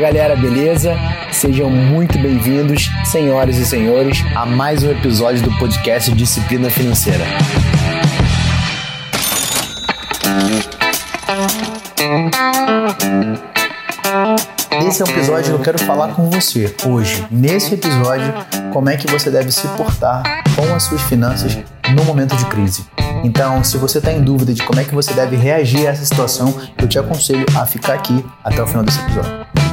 galera, beleza? Sejam muito bem-vindos, senhoras e senhores, a mais um episódio do podcast Disciplina Financeira. Esse é um episódio que eu quero falar com você hoje. Nesse episódio, como é que você deve se portar com as suas finanças no momento de crise. Então, se você está em dúvida de como é que você deve reagir a essa situação, eu te aconselho a ficar aqui até o final desse episódio.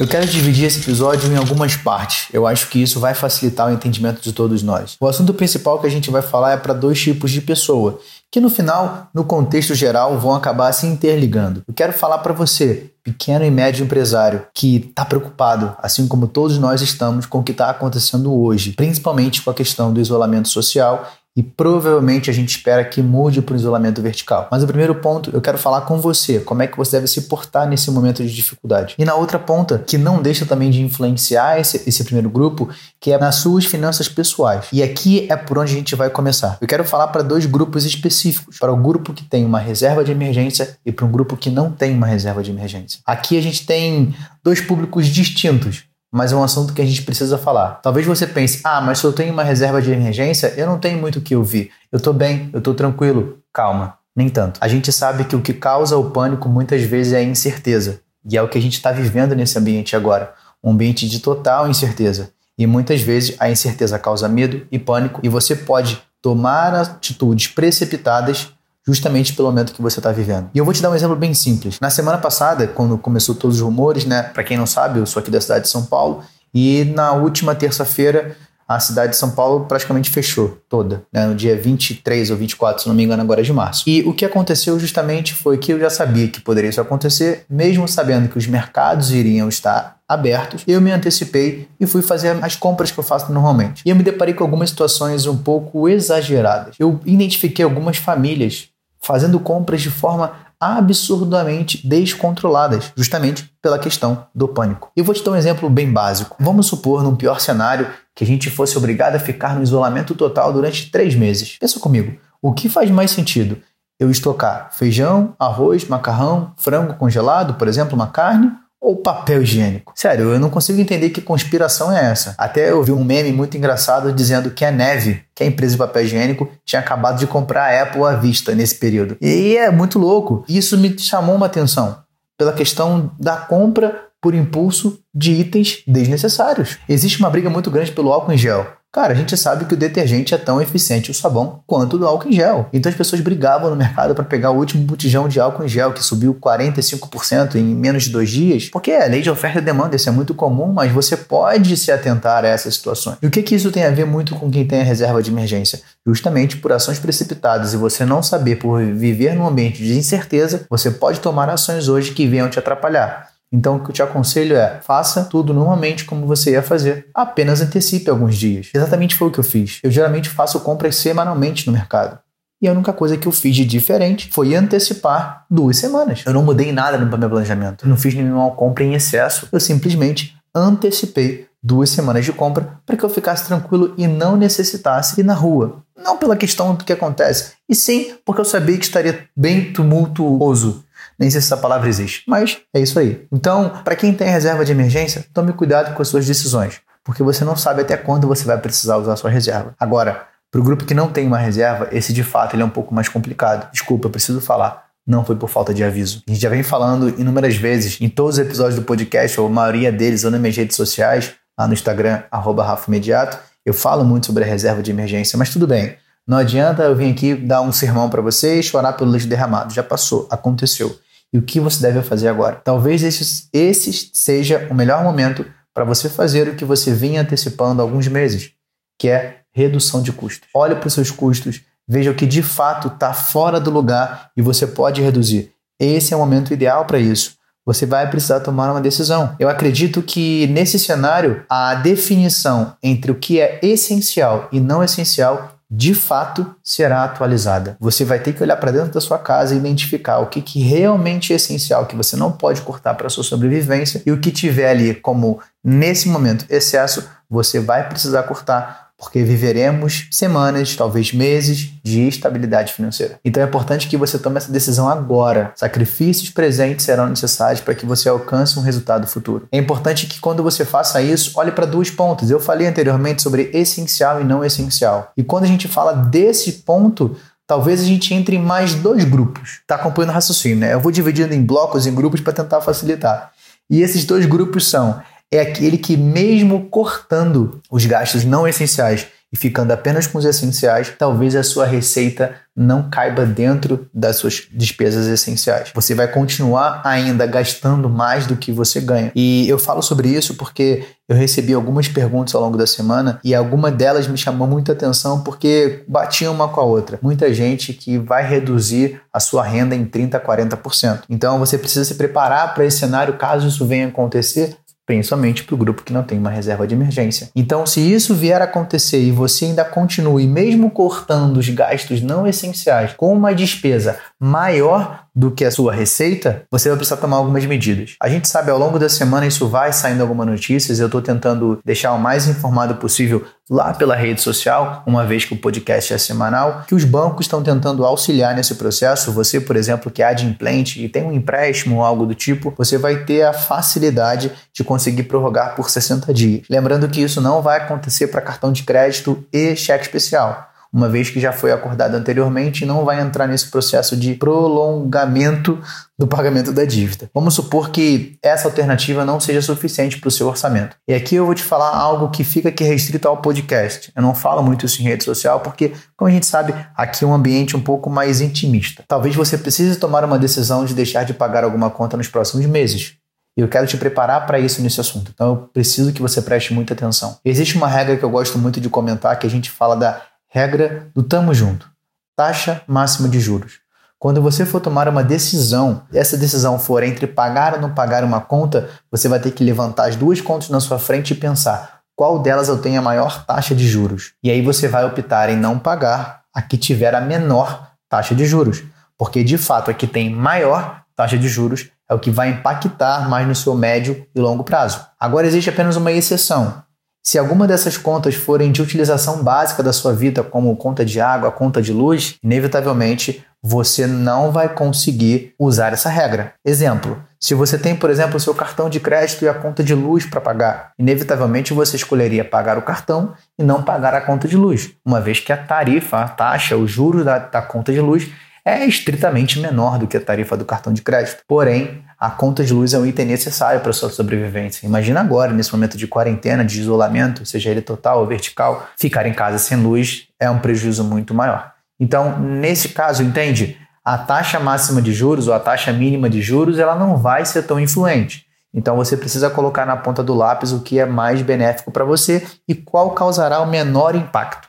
Eu quero dividir esse episódio em algumas partes. Eu acho que isso vai facilitar o entendimento de todos nós. O assunto principal que a gente vai falar é para dois tipos de pessoa, que no final, no contexto geral, vão acabar se interligando. Eu quero falar para você, pequeno e médio empresário, que está preocupado, assim como todos nós estamos, com o que está acontecendo hoje, principalmente com a questão do isolamento social e provavelmente a gente espera que mude para o isolamento vertical. Mas o primeiro ponto, eu quero falar com você, como é que você deve se portar nesse momento de dificuldade. E na outra ponta, que não deixa também de influenciar esse, esse primeiro grupo, que é nas suas finanças pessoais. E aqui é por onde a gente vai começar. Eu quero falar para dois grupos específicos, para o grupo que tem uma reserva de emergência e para um grupo que não tem uma reserva de emergência. Aqui a gente tem dois públicos distintos mas é um assunto que a gente precisa falar. Talvez você pense, ah, mas se eu tenho uma reserva de emergência, eu não tenho muito o que ouvir. Eu tô bem, eu tô tranquilo. Calma, nem tanto. A gente sabe que o que causa o pânico muitas vezes é a incerteza. E é o que a gente está vivendo nesse ambiente agora. Um ambiente de total incerteza. E muitas vezes a incerteza causa medo e pânico, e você pode tomar atitudes precipitadas justamente pelo momento que você está vivendo. E eu vou te dar um exemplo bem simples. Na semana passada, quando começou todos os rumores, né? Para quem não sabe, eu sou aqui da cidade de São Paulo e na última terça-feira a cidade de São Paulo praticamente fechou toda, né, no dia 23 ou 24, se não me engano, agora de março. E o que aconteceu justamente foi que eu já sabia que poderia isso acontecer, mesmo sabendo que os mercados iriam estar abertos, eu me antecipei e fui fazer as compras que eu faço normalmente. E eu me deparei com algumas situações um pouco exageradas. Eu identifiquei algumas famílias fazendo compras de forma absurdamente descontroladas, justamente pela questão do pânico. E vou te dar um exemplo bem básico. Vamos supor, num pior cenário, que a gente fosse obrigado a ficar no isolamento total durante três meses. Pensa comigo, o que faz mais sentido? Eu estocar feijão, arroz, macarrão, frango congelado, por exemplo, uma carne, ou papel higiênico? Sério, eu não consigo entender que conspiração é essa. Até eu vi um meme muito engraçado dizendo que a Neve, que é a empresa de papel higiênico, tinha acabado de comprar a Apple à vista nesse período. E é muito louco. Isso me chamou uma atenção pela questão da compra por impulso de itens desnecessários. Existe uma briga muito grande pelo álcool em gel. Cara, a gente sabe que o detergente é tão eficiente o sabão quanto o álcool em gel. Então as pessoas brigavam no mercado para pegar o último botijão de álcool em gel que subiu 45% em menos de dois dias, porque é lei de oferta e demanda, isso é muito comum, mas você pode se atentar a essas situações. E o que, que isso tem a ver muito com quem tem a reserva de emergência? Justamente por ações precipitadas e você não saber, por viver num ambiente de incerteza, você pode tomar ações hoje que venham te atrapalhar. Então, o que eu te aconselho é: faça tudo normalmente como você ia fazer. Apenas antecipe alguns dias. Exatamente foi o que eu fiz. Eu geralmente faço compras semanalmente no mercado. E a única coisa que eu fiz de diferente foi antecipar duas semanas. Eu não mudei nada no meu planejamento. Eu não fiz nenhuma compra em excesso. Eu simplesmente antecipei duas semanas de compra para que eu ficasse tranquilo e não necessitasse ir na rua. Não pela questão do que acontece, e sim porque eu sabia que estaria bem tumultuoso nem sei se essa palavra existe, mas é isso aí. Então, para quem tem reserva de emergência, tome cuidado com as suas decisões, porque você não sabe até quando você vai precisar usar a sua reserva. Agora, para o grupo que não tem uma reserva, esse de fato ele é um pouco mais complicado. Desculpa, eu preciso falar. Não foi por falta de aviso. A gente já vem falando inúmeras vezes em todos os episódios do podcast, ou a maioria deles, ou nas minhas redes sociais, lá no Instagram, arroba Rafa Imediato. Eu falo muito sobre a reserva de emergência, mas tudo bem. Não adianta eu vir aqui dar um sermão para vocês, chorar pelo leite derramado. Já passou, aconteceu. E o que você deve fazer agora? Talvez esse, esse seja o melhor momento para você fazer o que você vinha antecipando há alguns meses, que é redução de custos. Olhe para os seus custos, veja o que de fato está fora do lugar e você pode reduzir. Esse é o momento ideal para isso você vai precisar tomar uma decisão. Eu acredito que nesse cenário, a definição entre o que é essencial e não essencial de fato será atualizada. Você vai ter que olhar para dentro da sua casa e identificar o que, que realmente é essencial, que você não pode cortar para sua sobrevivência, e o que tiver ali como, nesse momento, excesso, você vai precisar cortar porque viveremos semanas, talvez meses de estabilidade financeira. Então é importante que você tome essa decisão agora. Sacrifícios presentes serão necessários para que você alcance um resultado futuro. É importante que quando você faça isso, olhe para duas pontos. Eu falei anteriormente sobre essencial e não essencial. E quando a gente fala desse ponto, talvez a gente entre em mais dois grupos. Está acompanhando o raciocínio, né? Eu vou dividindo em blocos, em grupos para tentar facilitar. E esses dois grupos são é aquele que, mesmo cortando os gastos não essenciais e ficando apenas com os essenciais, talvez a sua receita não caiba dentro das suas despesas essenciais. Você vai continuar ainda gastando mais do que você ganha. E eu falo sobre isso porque eu recebi algumas perguntas ao longo da semana e alguma delas me chamou muita atenção porque batiam uma com a outra. Muita gente que vai reduzir a sua renda em 30, 40%. Então você precisa se preparar para esse cenário caso isso venha acontecer principalmente para o grupo que não tem uma reserva de emergência. Então, se isso vier a acontecer e você ainda continue, mesmo cortando os gastos não essenciais, com uma despesa maior do que a sua receita, você vai precisar tomar algumas medidas. A gente sabe ao longo da semana isso vai saindo algumas notícias, eu estou tentando deixar o mais informado possível lá pela rede social, uma vez que o podcast é semanal, que os bancos estão tentando auxiliar nesse processo. Você, por exemplo, que é adimplente e tem um empréstimo ou algo do tipo, você vai ter a facilidade de conseguir prorrogar por 60 dias. Lembrando que isso não vai acontecer para cartão de crédito e cheque especial uma vez que já foi acordado anteriormente e não vai entrar nesse processo de prolongamento do pagamento da dívida. Vamos supor que essa alternativa não seja suficiente para o seu orçamento. E aqui eu vou te falar algo que fica aqui restrito ao podcast. Eu não falo muito isso em rede social porque, como a gente sabe, aqui é um ambiente um pouco mais intimista. Talvez você precise tomar uma decisão de deixar de pagar alguma conta nos próximos meses. E eu quero te preparar para isso nesse assunto. Então eu preciso que você preste muita atenção. Existe uma regra que eu gosto muito de comentar que a gente fala da Regra do tamo junto. Taxa máxima de juros. Quando você for tomar uma decisão, essa decisão for entre pagar ou não pagar uma conta, você vai ter que levantar as duas contas na sua frente e pensar qual delas eu tenho a maior taxa de juros. E aí você vai optar em não pagar a que tiver a menor taxa de juros, porque de fato a que tem maior taxa de juros é o que vai impactar mais no seu médio e longo prazo. Agora existe apenas uma exceção. Se alguma dessas contas forem de utilização básica da sua vida, como conta de água, conta de luz, inevitavelmente você não vai conseguir usar essa regra. Exemplo: se você tem, por exemplo, o seu cartão de crédito e a conta de luz para pagar, inevitavelmente você escolheria pagar o cartão e não pagar a conta de luz, uma vez que a tarifa, a taxa, o juros da, da conta de luz é estritamente menor do que a tarifa do cartão de crédito. Porém, a conta de luz é um item necessário para sua sobrevivência. Imagina agora, nesse momento de quarentena, de isolamento, seja ele total ou vertical, ficar em casa sem luz é um prejuízo muito maior. Então, nesse caso, entende? A taxa máxima de juros ou a taxa mínima de juros, ela não vai ser tão influente. Então você precisa colocar na ponta do lápis o que é mais benéfico para você e qual causará o menor impacto.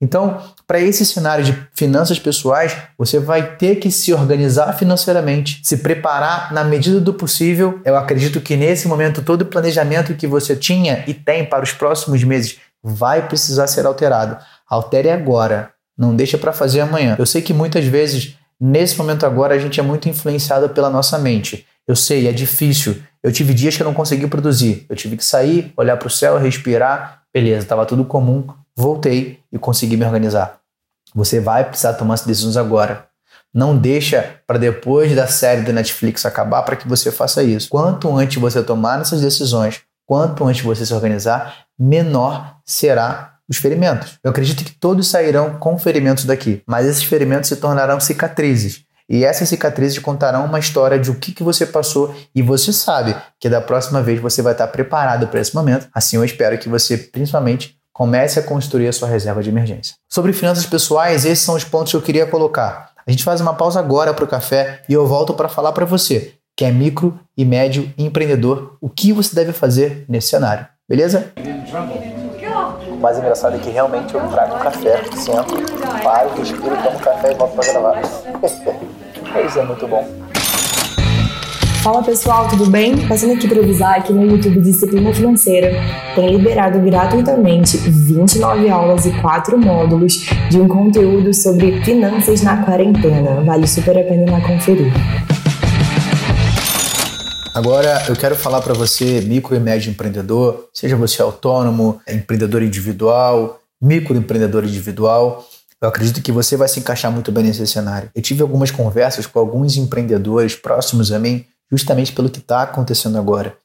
Então, para esse cenário de finanças pessoais, você vai ter que se organizar financeiramente, se preparar na medida do possível. Eu acredito que nesse momento todo o planejamento que você tinha e tem para os próximos meses vai precisar ser alterado. Altere agora, não deixa para fazer amanhã. Eu sei que muitas vezes nesse momento agora a gente é muito influenciado pela nossa mente. Eu sei, é difícil. Eu tive dias que eu não consegui produzir. Eu tive que sair, olhar para o céu, respirar. Beleza, estava tudo comum voltei e consegui me organizar. Você vai precisar tomar essas decisões agora. Não deixa para depois da série da Netflix acabar para que você faça isso. Quanto antes você tomar essas decisões, quanto antes você se organizar, menor será os ferimentos. Eu acredito que todos sairão com ferimentos daqui, mas esses ferimentos se tornarão cicatrizes. E essas cicatrizes contarão uma história de o que, que você passou e você sabe que da próxima vez você vai estar preparado para esse momento. Assim eu espero que você, principalmente, Comece a construir a sua reserva de emergência. Sobre finanças pessoais, esses são os pontos que eu queria colocar. A gente faz uma pausa agora para o café e eu volto para falar para você, que é micro e médio empreendedor, o que você deve fazer nesse cenário. Beleza? O mais engraçado é que realmente eu trago café, sento, paro, respiro, tomo café e volto para gravar. Isso é muito bom. Fala pessoal, tudo bem? Passando aqui para avisar que no YouTube Disciplina Financeira tem liberado gratuitamente 29 aulas e 4 módulos de um conteúdo sobre finanças na quarentena. Vale super a pena conferir. Agora eu quero falar para você, micro e médio empreendedor, seja você autônomo, empreendedor individual, microempreendedor individual. Eu acredito que você vai se encaixar muito bem nesse cenário. Eu tive algumas conversas com alguns empreendedores próximos a mim, justamente pelo que está acontecendo agora.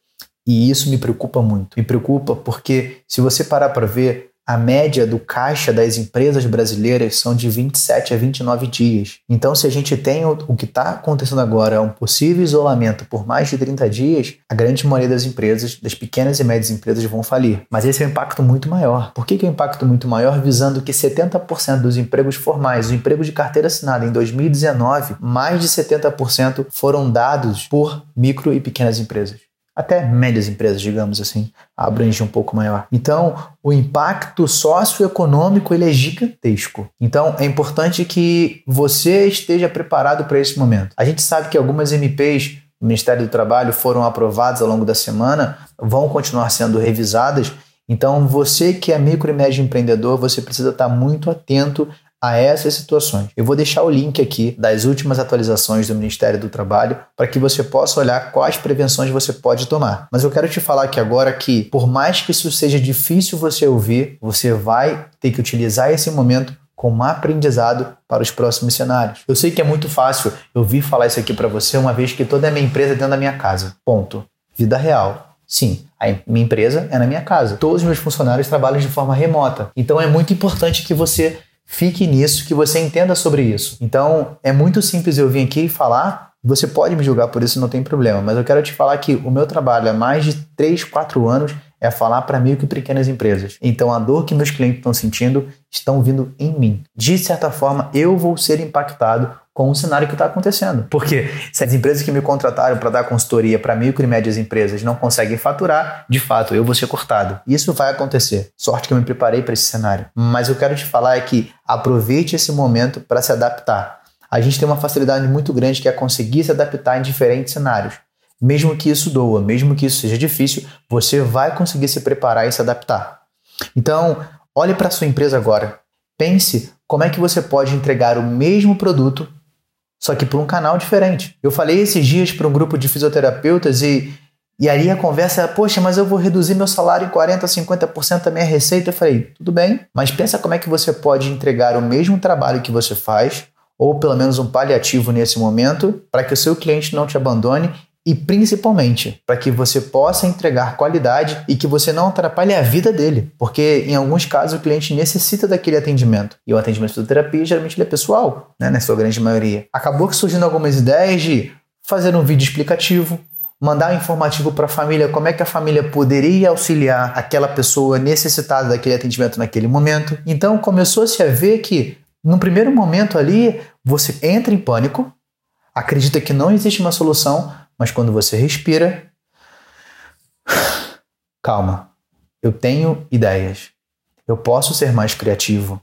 E isso me preocupa muito. Me preocupa porque, se você parar para ver, a média do caixa das empresas brasileiras são de 27 a 29 dias. Então, se a gente tem o, o que está acontecendo agora, um possível isolamento por mais de 30 dias, a grande maioria das empresas, das pequenas e médias empresas, vão falir. Mas esse é um impacto muito maior. Por que, que é um impacto muito maior? Visando que 70% dos empregos formais, os empregos de carteira assinada em 2019, mais de 70% foram dados por micro e pequenas empresas até médias empresas, digamos assim, abrange um pouco maior. Então, o impacto socioeconômico ele é gigantesco. Então, é importante que você esteja preparado para esse momento. A gente sabe que algumas MPs do Ministério do Trabalho foram aprovadas ao longo da semana, vão continuar sendo revisadas. Então, você que é micro e médio empreendedor, você precisa estar muito atento a essas situações. Eu vou deixar o link aqui das últimas atualizações do Ministério do Trabalho para que você possa olhar quais prevenções você pode tomar. Mas eu quero te falar aqui agora que, por mais que isso seja difícil você ouvir, você vai ter que utilizar esse momento como aprendizado para os próximos cenários. Eu sei que é muito fácil eu vir falar isso aqui para você uma vez que toda a minha empresa é dentro da minha casa. Ponto. Vida real. Sim, a minha empresa é na minha casa. Todos os meus funcionários trabalham de forma remota. Então é muito importante que você Fique nisso, que você entenda sobre isso. Então, é muito simples eu vir aqui e falar. Você pode me julgar por isso, não tem problema, mas eu quero te falar que o meu trabalho há mais de 3, 4 anos é falar para micro e pequenas empresas. Então, a dor que meus clientes estão sentindo estão vindo em mim. De certa forma, eu vou ser impactado com o cenário que está acontecendo. Porque se as empresas que me contrataram para dar consultoria para micro e médias empresas não conseguem faturar, de fato, eu vou ser cortado. Isso vai acontecer. Sorte que eu me preparei para esse cenário. Mas eu quero te falar é que aproveite esse momento para se adaptar. A gente tem uma facilidade muito grande que é conseguir se adaptar em diferentes cenários. Mesmo que isso doa, mesmo que isso seja difícil, você vai conseguir se preparar e se adaptar. Então, olhe para sua empresa agora. Pense como é que você pode entregar o mesmo produto só que por um canal diferente. Eu falei esses dias para um grupo de fisioterapeutas e, e ali a conversa era, poxa, mas eu vou reduzir meu salário em 40%, 50% da minha receita. Eu falei, tudo bem, mas pensa como é que você pode entregar o mesmo trabalho que você faz, ou pelo menos um paliativo nesse momento, para que o seu cliente não te abandone e principalmente para que você possa entregar qualidade e que você não atrapalhe a vida dele, porque em alguns casos o cliente necessita daquele atendimento e o atendimento de terapia geralmente é pessoal, né, na sua grande maioria. Acabou que surgindo algumas ideias de fazer um vídeo explicativo, mandar um informativo para a família como é que a família poderia auxiliar aquela pessoa necessitada daquele atendimento naquele momento. Então começou-se a ver que no primeiro momento ali você entra em pânico, acredita que não existe uma solução, mas quando você respira, calma, eu tenho ideias, eu posso ser mais criativo.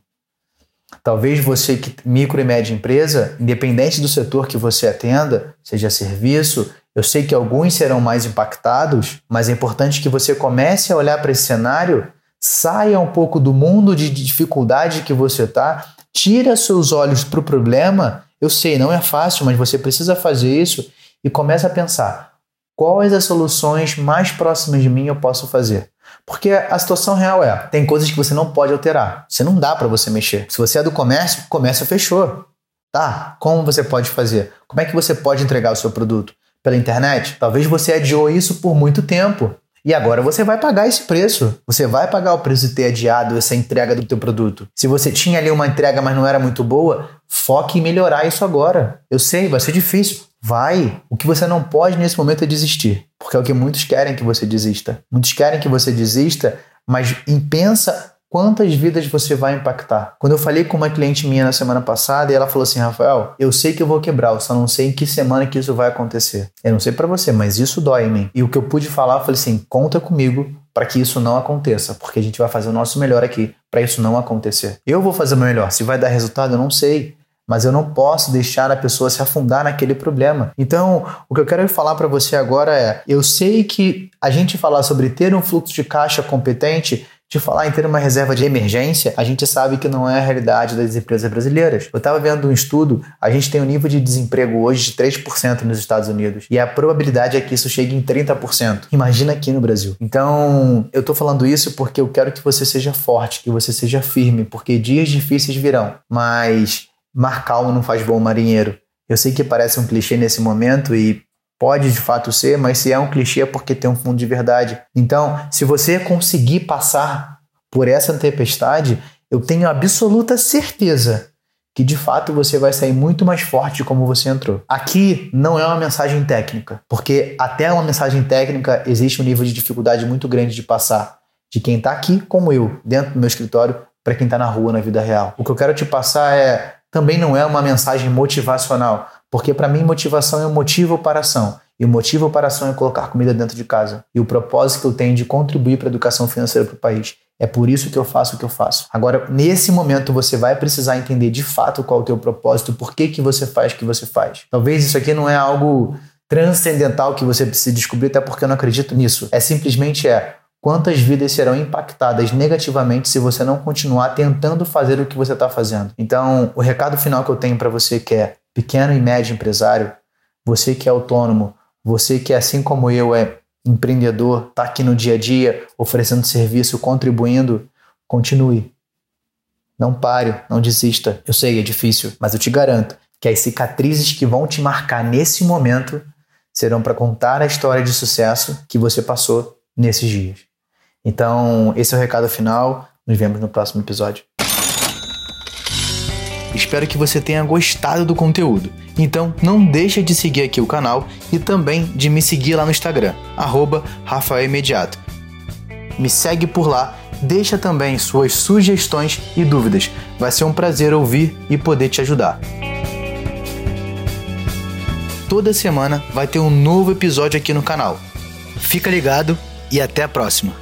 Talvez você que micro e média empresa, independente do setor que você atenda, seja serviço, eu sei que alguns serão mais impactados, mas é importante que você comece a olhar para esse cenário, saia um pouco do mundo de dificuldade que você está, tira seus olhos para o problema. Eu sei, não é fácil, mas você precisa fazer isso e comece a pensar quais as soluções mais próximas de mim eu posso fazer. Porque a situação real é, tem coisas que você não pode alterar. Você não dá para você mexer. Se você é do comércio, comércio fechou. Tá? Como você pode fazer? Como é que você pode entregar o seu produto? Pela internet? Talvez você adiou isso por muito tempo. E agora você vai pagar esse preço. Você vai pagar o preço de ter adiado essa entrega do teu produto. Se você tinha ali uma entrega, mas não era muito boa, foque em melhorar isso agora. Eu sei, vai ser difícil. Vai. O que você não pode nesse momento é desistir. Porque é o que muitos querem que você desista. Muitos querem que você desista, mas pensa quantas vidas você vai impactar. Quando eu falei com uma cliente minha na semana passada, e ela falou assim: Rafael, eu sei que eu vou quebrar, eu só não sei em que semana que isso vai acontecer. Eu não sei para você, mas isso dói em mim. E o que eu pude falar, eu falei assim: conta comigo para que isso não aconteça, porque a gente vai fazer o nosso melhor aqui para isso não acontecer. Eu vou fazer o meu melhor. Se vai dar resultado, eu não sei mas eu não posso deixar a pessoa se afundar naquele problema. Então, o que eu quero falar para você agora é: eu sei que a gente falar sobre ter um fluxo de caixa competente de falar em ter uma reserva de emergência, a gente sabe que não é a realidade das empresas brasileiras. Eu estava vendo um estudo, a gente tem um nível de desemprego hoje de 3% nos Estados Unidos e a probabilidade é que isso chegue em 30%. Imagina aqui no Brasil. Então, eu estou falando isso porque eu quero que você seja forte, que você seja firme, porque dias difíceis virão, mas mar calmo não faz bom marinheiro. Eu sei que parece um clichê nesse momento e Pode de fato ser, mas se é um clichê é porque tem um fundo de verdade. Então, se você conseguir passar por essa tempestade, eu tenho absoluta certeza que de fato você vai sair muito mais forte de como você entrou. Aqui não é uma mensagem técnica, porque até uma mensagem técnica existe um nível de dificuldade muito grande de passar de quem está aqui, como eu, dentro do meu escritório, para quem está na rua, na vida real. O que eu quero te passar é também não é uma mensagem motivacional, porque para mim motivação é um motivo para ação. E o motivo para ação é colocar comida dentro de casa. E o propósito que eu tenho de contribuir para a educação financeira para o país. É por isso que eu faço o que eu faço. Agora, nesse momento, você vai precisar entender de fato qual é o teu propósito, por que, que você faz o que você faz. Talvez isso aqui não é algo transcendental que você precisa descobrir, até porque eu não acredito nisso. É simplesmente é quantas vidas serão impactadas negativamente se você não continuar tentando fazer o que você está fazendo. Então, o recado final que eu tenho para você que é pequeno e médio empresário, você que é autônomo, você que assim como eu é empreendedor, está aqui no dia a dia oferecendo serviço, contribuindo, continue. Não pare, não desista. Eu sei, é difícil, mas eu te garanto que as cicatrizes que vão te marcar nesse momento serão para contar a história de sucesso que você passou nesses dias. Então, esse é o recado final. Nos vemos no próximo episódio. Espero que você tenha gostado do conteúdo. Então não deixa de seguir aqui o canal e também de me seguir lá no Instagram, arroba Rafael Imediato. Me segue por lá, deixa também suas sugestões e dúvidas. Vai ser um prazer ouvir e poder te ajudar. Toda semana vai ter um novo episódio aqui no canal. Fica ligado e até a próxima!